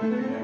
Mm-hmm.